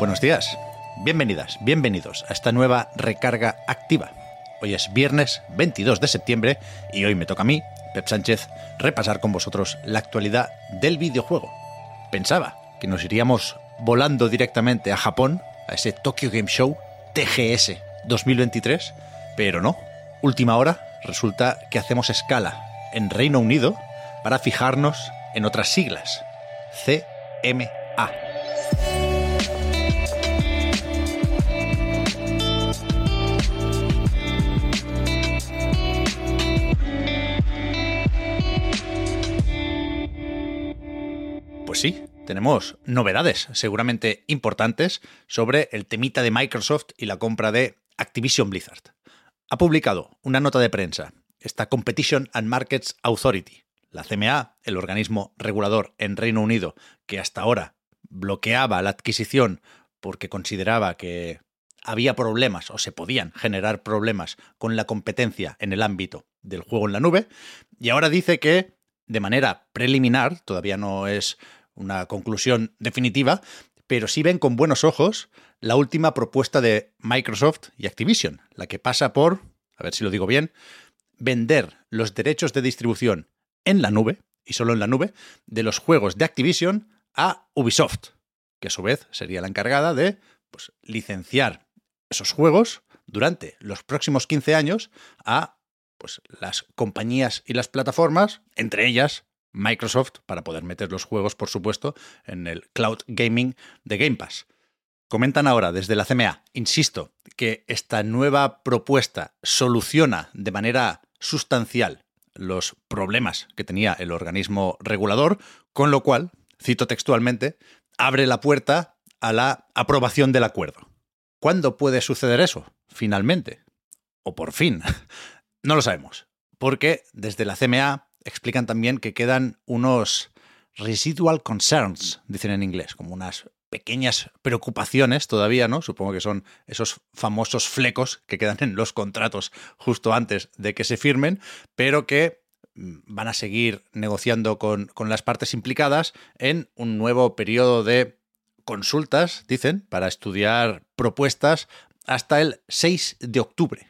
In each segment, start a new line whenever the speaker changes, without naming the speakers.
Buenos días, bienvenidas, bienvenidos a esta nueva recarga activa. Hoy es viernes 22 de septiembre y hoy me toca a mí, Pep Sánchez, repasar con vosotros la actualidad del videojuego. Pensaba que nos iríamos volando directamente a Japón, a ese Tokyo Game Show TGS 2023, pero no. Última hora, resulta que hacemos escala en Reino Unido para fijarnos en otras siglas. CMA. Tenemos novedades seguramente importantes sobre el temita de Microsoft y la compra de Activision Blizzard. Ha publicado una nota de prensa esta Competition and Markets Authority, la CMA, el organismo regulador en Reino Unido que hasta ahora bloqueaba la adquisición porque consideraba que había problemas o se podían generar problemas con la competencia en el ámbito del juego en la nube, y ahora dice que de manera preliminar, todavía no es una conclusión definitiva, pero sí ven con buenos ojos la última propuesta de Microsoft y Activision, la que pasa por, a ver si lo digo bien, vender los derechos de distribución en la nube, y solo en la nube, de los juegos de Activision a Ubisoft, que a su vez sería la encargada de pues, licenciar esos juegos durante los próximos 15 años a pues, las compañías y las plataformas, entre ellas Microsoft, para poder meter los juegos, por supuesto, en el cloud gaming de Game Pass. Comentan ahora desde la CMA, insisto, que esta nueva propuesta soluciona de manera sustancial los problemas que tenía el organismo regulador, con lo cual, cito textualmente, abre la puerta a la aprobación del acuerdo. ¿Cuándo puede suceder eso? Finalmente. O por fin. No lo sabemos. Porque desde la CMA explican también que quedan unos residual concerns, dicen en inglés, como unas pequeñas preocupaciones todavía, ¿no? Supongo que son esos famosos flecos que quedan en los contratos justo antes de que se firmen, pero que mm, van a seguir negociando con, con las partes implicadas en un nuevo periodo de consultas, dicen, para estudiar propuestas hasta el 6 de octubre.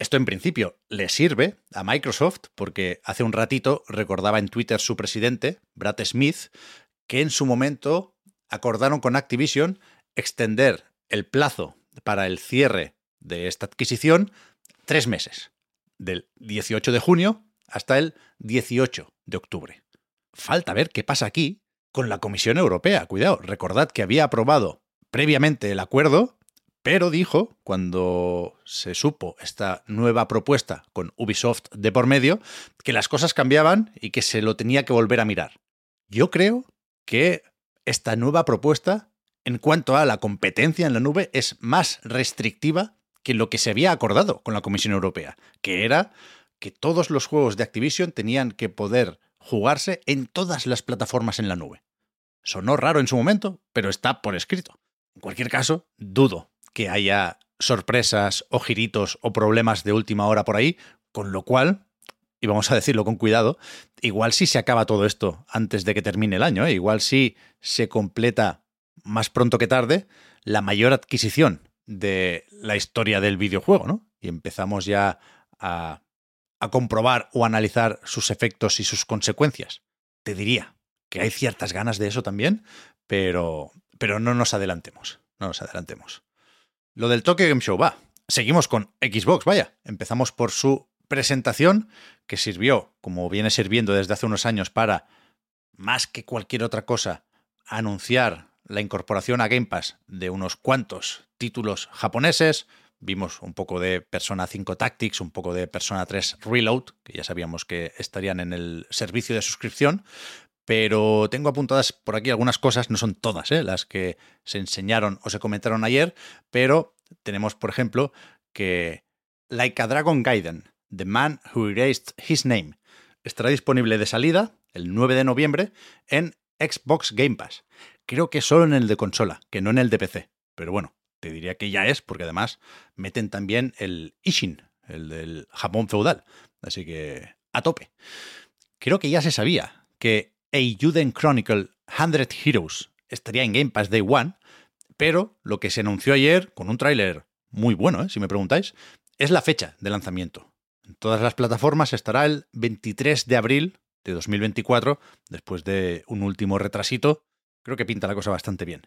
Esto en principio le sirve a Microsoft porque hace un ratito recordaba en Twitter su presidente, Brad Smith, que en su momento acordaron con Activision extender el plazo para el cierre de esta adquisición tres meses, del 18 de junio hasta el 18 de octubre. Falta ver qué pasa aquí con la Comisión Europea. Cuidado, recordad que había aprobado previamente el acuerdo pero dijo, cuando se supo esta nueva propuesta con Ubisoft de por medio, que las cosas cambiaban y que se lo tenía que volver a mirar. Yo creo que esta nueva propuesta, en cuanto a la competencia en la nube, es más restrictiva que lo que se había acordado con la Comisión Europea, que era que todos los juegos de Activision tenían que poder jugarse en todas las plataformas en la nube. Sonó raro en su momento, pero está por escrito. En cualquier caso, dudo que haya sorpresas o giritos o problemas de última hora por ahí, con lo cual, y vamos a decirlo con cuidado, igual si se acaba todo esto antes de que termine el año, ¿eh? igual si se completa más pronto que tarde la mayor adquisición de la historia del videojuego, ¿no? Y empezamos ya a, a comprobar o analizar sus efectos y sus consecuencias. Te diría que hay ciertas ganas de eso también, pero, pero no nos adelantemos, no nos adelantemos. Lo del Tokyo Game Show va. Seguimos con Xbox, vaya. Empezamos por su presentación, que sirvió, como viene sirviendo desde hace unos años, para, más que cualquier otra cosa, anunciar la incorporación a Game Pass de unos cuantos títulos japoneses, Vimos un poco de Persona 5 Tactics, un poco de Persona 3 Reload, que ya sabíamos que estarían en el servicio de suscripción, pero tengo apuntadas por aquí algunas cosas, no son todas ¿eh? las que se enseñaron o se comentaron ayer, pero tenemos, por ejemplo, que Like a Dragon Gaiden, The Man Who Erased His Name, estará disponible de salida el 9 de noviembre en Xbox Game Pass. Creo que solo en el de consola, que no en el de PC. Pero bueno, te diría que ya es, porque además meten también el Ishin, el del Japón feudal. Así que a tope. Creo que ya se sabía que Eiyuden Chronicle 100 Heroes estaría en Game Pass Day One, pero lo que se anunció ayer, con un tráiler muy bueno, ¿eh? si me preguntáis, es la fecha de lanzamiento. En todas las plataformas estará el 23 de abril de 2024, después de un último retrasito. Creo que pinta la cosa bastante bien.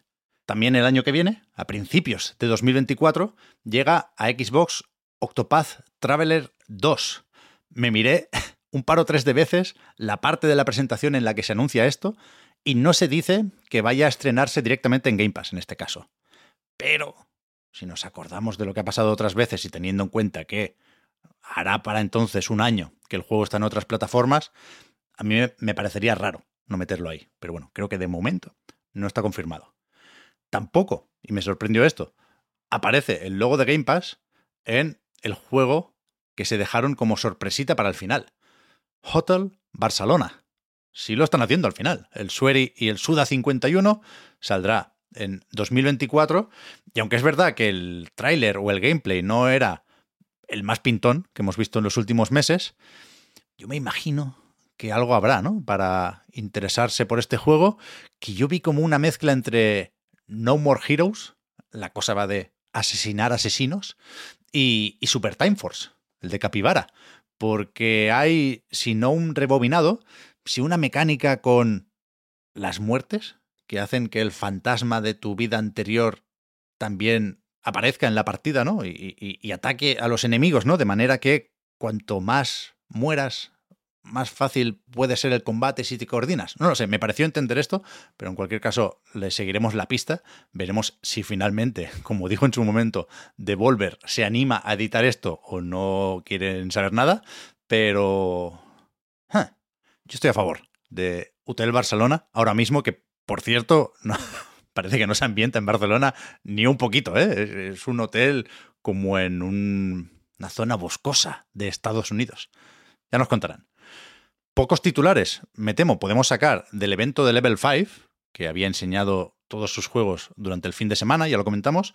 También el año que viene, a principios de 2024, llega a Xbox Octopath Traveler 2. Me miré un par o tres de veces la parte de la presentación en la que se anuncia esto y no se dice que vaya a estrenarse directamente en Game Pass en este caso. Pero, si nos acordamos de lo que ha pasado otras veces y teniendo en cuenta que hará para entonces un año que el juego está en otras plataformas, a mí me parecería raro no meterlo ahí. Pero bueno, creo que de momento no está confirmado tampoco, y me sorprendió esto, aparece el logo de Game Pass en el juego que se dejaron como sorpresita para el final. Hotel Barcelona. Sí lo están haciendo al final. El Sueri y el Suda 51 saldrá en 2024. Y aunque es verdad que el tráiler o el gameplay no era el más pintón que hemos visto en los últimos meses, yo me imagino que algo habrá, ¿no? Para interesarse por este juego, que yo vi como una mezcla entre no More Heroes, la cosa va de asesinar asesinos, y, Super Time Force, el de Capibara, porque hay, si no un rebobinado, si una mecánica con las muertes, que hacen que el fantasma de tu vida anterior también aparezca en la partida, ¿no? Y, y, ataque a los enemigos, ¿no? De manera que cuanto más mueras más fácil puede ser el combate si te coordinas. No lo sé, me pareció entender esto, pero en cualquier caso le seguiremos la pista, veremos si finalmente, como dijo en su momento, Devolver se anima a editar esto o no quieren saber nada, pero... yo estoy a favor de Hotel Barcelona ahora mismo, que por cierto, parece que no se ambienta en Barcelona ni un poquito, ¿eh? es un hotel como en una zona boscosa de Estados Unidos. Ya nos contarán. Pocos titulares, me temo, podemos sacar del evento de Level 5, que había enseñado todos sus juegos durante el fin de semana, ya lo comentamos,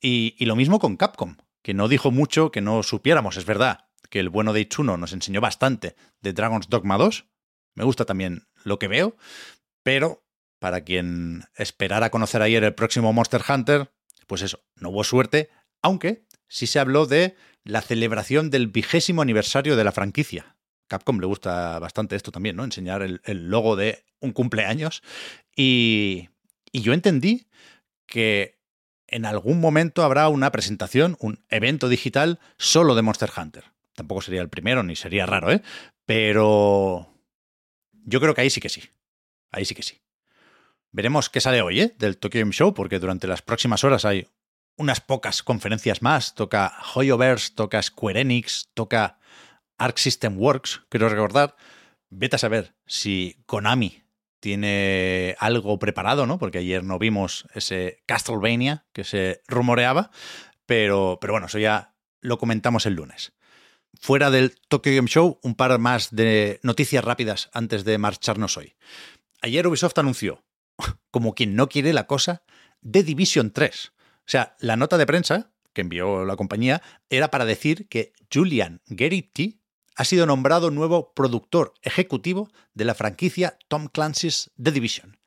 y, lo mismo con Capcom, que no dijo mucho que no supiéramos, es verdad, que el bueno de Ichuno nos enseñó bastante de Dragon's Dogma 2, me gusta también lo que veo, pero para quien esperara conocer ayer el próximo Monster Hunter, pues eso, no hubo suerte, aunque sí se habló de la celebración del vigésimo aniversario de la franquicia, Capcom le gusta bastante esto también, ¿no? Enseñar el, logo de un cumpleaños. Y, yo entendí que en algún momento habrá una presentación, un evento digital solo de Monster Hunter. Tampoco sería el primero, ni sería raro, ¿eh? Pero yo creo que ahí sí que sí. Ahí sí que sí. Veremos qué sale hoy, ¿eh? Del Tokyo Game Show, porque durante las próximas horas hay unas pocas conferencias más. Toca Hoyoverse, toca Square Enix, toca Arc System Works, quiero recordar. Vete a saber si Konami tiene algo preparado, ¿no? Porque ayer no vimos ese Castlevania que se rumoreaba, pero, pero bueno, eso ya lo comentamos el lunes. Fuera del Tokyo Game Show, un par más de noticias rápidas antes de marcharnos hoy. Ayer Ubisoft anunció, como quien no quiere la cosa, The Division 3. O sea, la nota de prensa que envió la compañía era para decir que Julian Geritti ha sido nombrado nuevo productor ejecutivo de la franquicia Tom Clancy's The Division.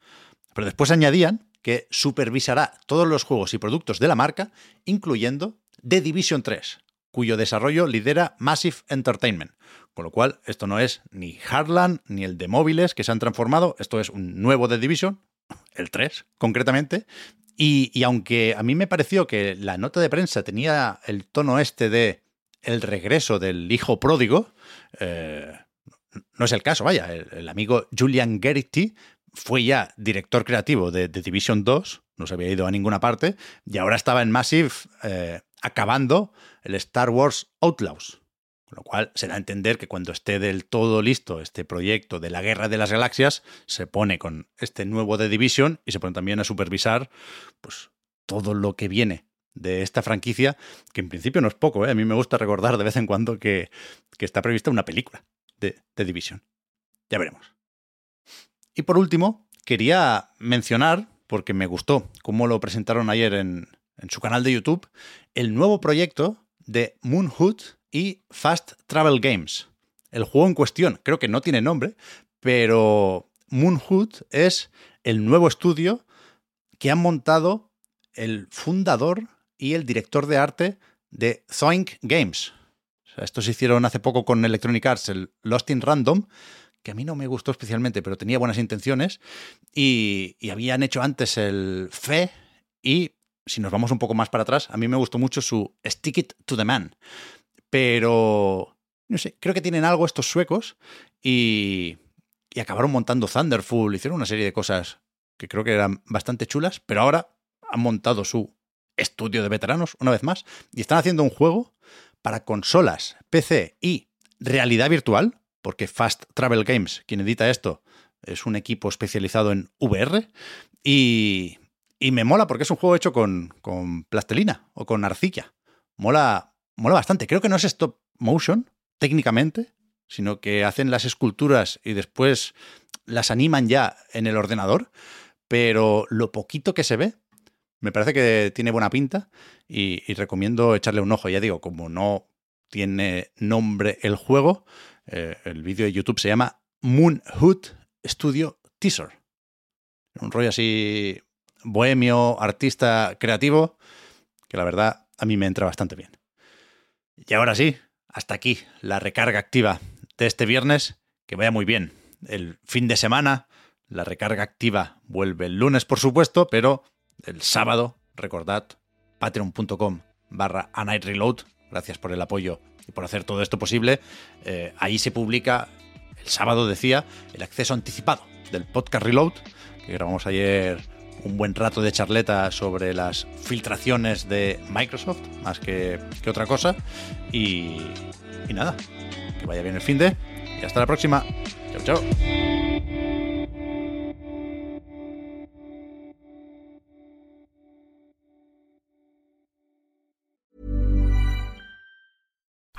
Pero después añadían que supervisará todos los juegos y productos de la marca, incluyendo The Division 3, cuyo desarrollo lidera Massive Entertainment. Con lo cual, esto no es ni Hardland ni el de móviles que se han transformado, esto es un nuevo The Division, el 3 concretamente. Y, y aunque a mí me pareció que la nota de prensa tenía el tono este de el regreso del hijo pródigo, eh, no es el caso, vaya, el, amigo Julian Geritti fue ya director creativo de, Division 2, no se había ido a ninguna parte, y ahora estaba en Massive eh, acabando el Star Wars Outlaws. Con lo cual se da a entender que cuando esté del todo listo este proyecto de la Guerra de las Galaxias, se pone con este nuevo The Division y se pone también a supervisar pues, todo lo que viene de esta franquicia, que en principio no es poco. ¿eh? A mí me gusta recordar de vez en cuando que, que está prevista una película de The Division. Ya veremos. Y por último, quería mencionar, porque me gustó cómo lo presentaron ayer en, en su canal de YouTube, el nuevo proyecto de Moon Hood y Fast Travel Games. El juego en cuestión creo que no tiene nombre, pero Moon Hood es el nuevo estudio que han montado el fundador y el director de arte de Zoink Games. estos se hicieron hace poco con Electronic Arts, el Lost in Random, que a mí no me gustó especialmente, pero tenía buenas intenciones. Y, y habían hecho antes el Fe y, si nos vamos un poco más para atrás, a mí me gustó mucho su Stick It to the Man. Pero, no sé, creo que tienen algo estos suecos y, y acabaron montando Thunderful, hicieron una serie de cosas que creo que eran bastante chulas, pero ahora han montado su estudio de veteranos, una vez más, y están haciendo un juego para consolas, PC y realidad virtual, porque Fast Travel Games, quien edita esto, es un equipo especializado en VR, y, y me mola porque es un juego hecho con, con plastelina o con arcilla. Mola, mola bastante. Creo que no es stop motion, técnicamente, sino que hacen las esculturas y después las animan ya en el ordenador, pero lo poquito que se ve me parece que tiene buena pinta y, recomiendo echarle un ojo. Ya digo, como no tiene nombre el juego, eh, el vídeo de YouTube se llama Moon Hood Studio Teaser. Un rollo así bohemio, artista creativo, que la verdad a mí me entra bastante bien. Y ahora sí, hasta aquí la recarga activa de este viernes. Que vaya muy bien. El fin de semana, la recarga activa vuelve el lunes, por supuesto, pero el sábado, recordad, patreon.com barra a night reload. Gracias por el apoyo y por hacer todo esto posible. Eh, ahí se publica, el sábado decía, el acceso anticipado del podcast Reload, que grabamos ayer un buen rato de charleta sobre las filtraciones de Microsoft, más que, otra cosa. Y, y nada, que vaya bien el fin de. Y hasta la próxima. Chao, chao.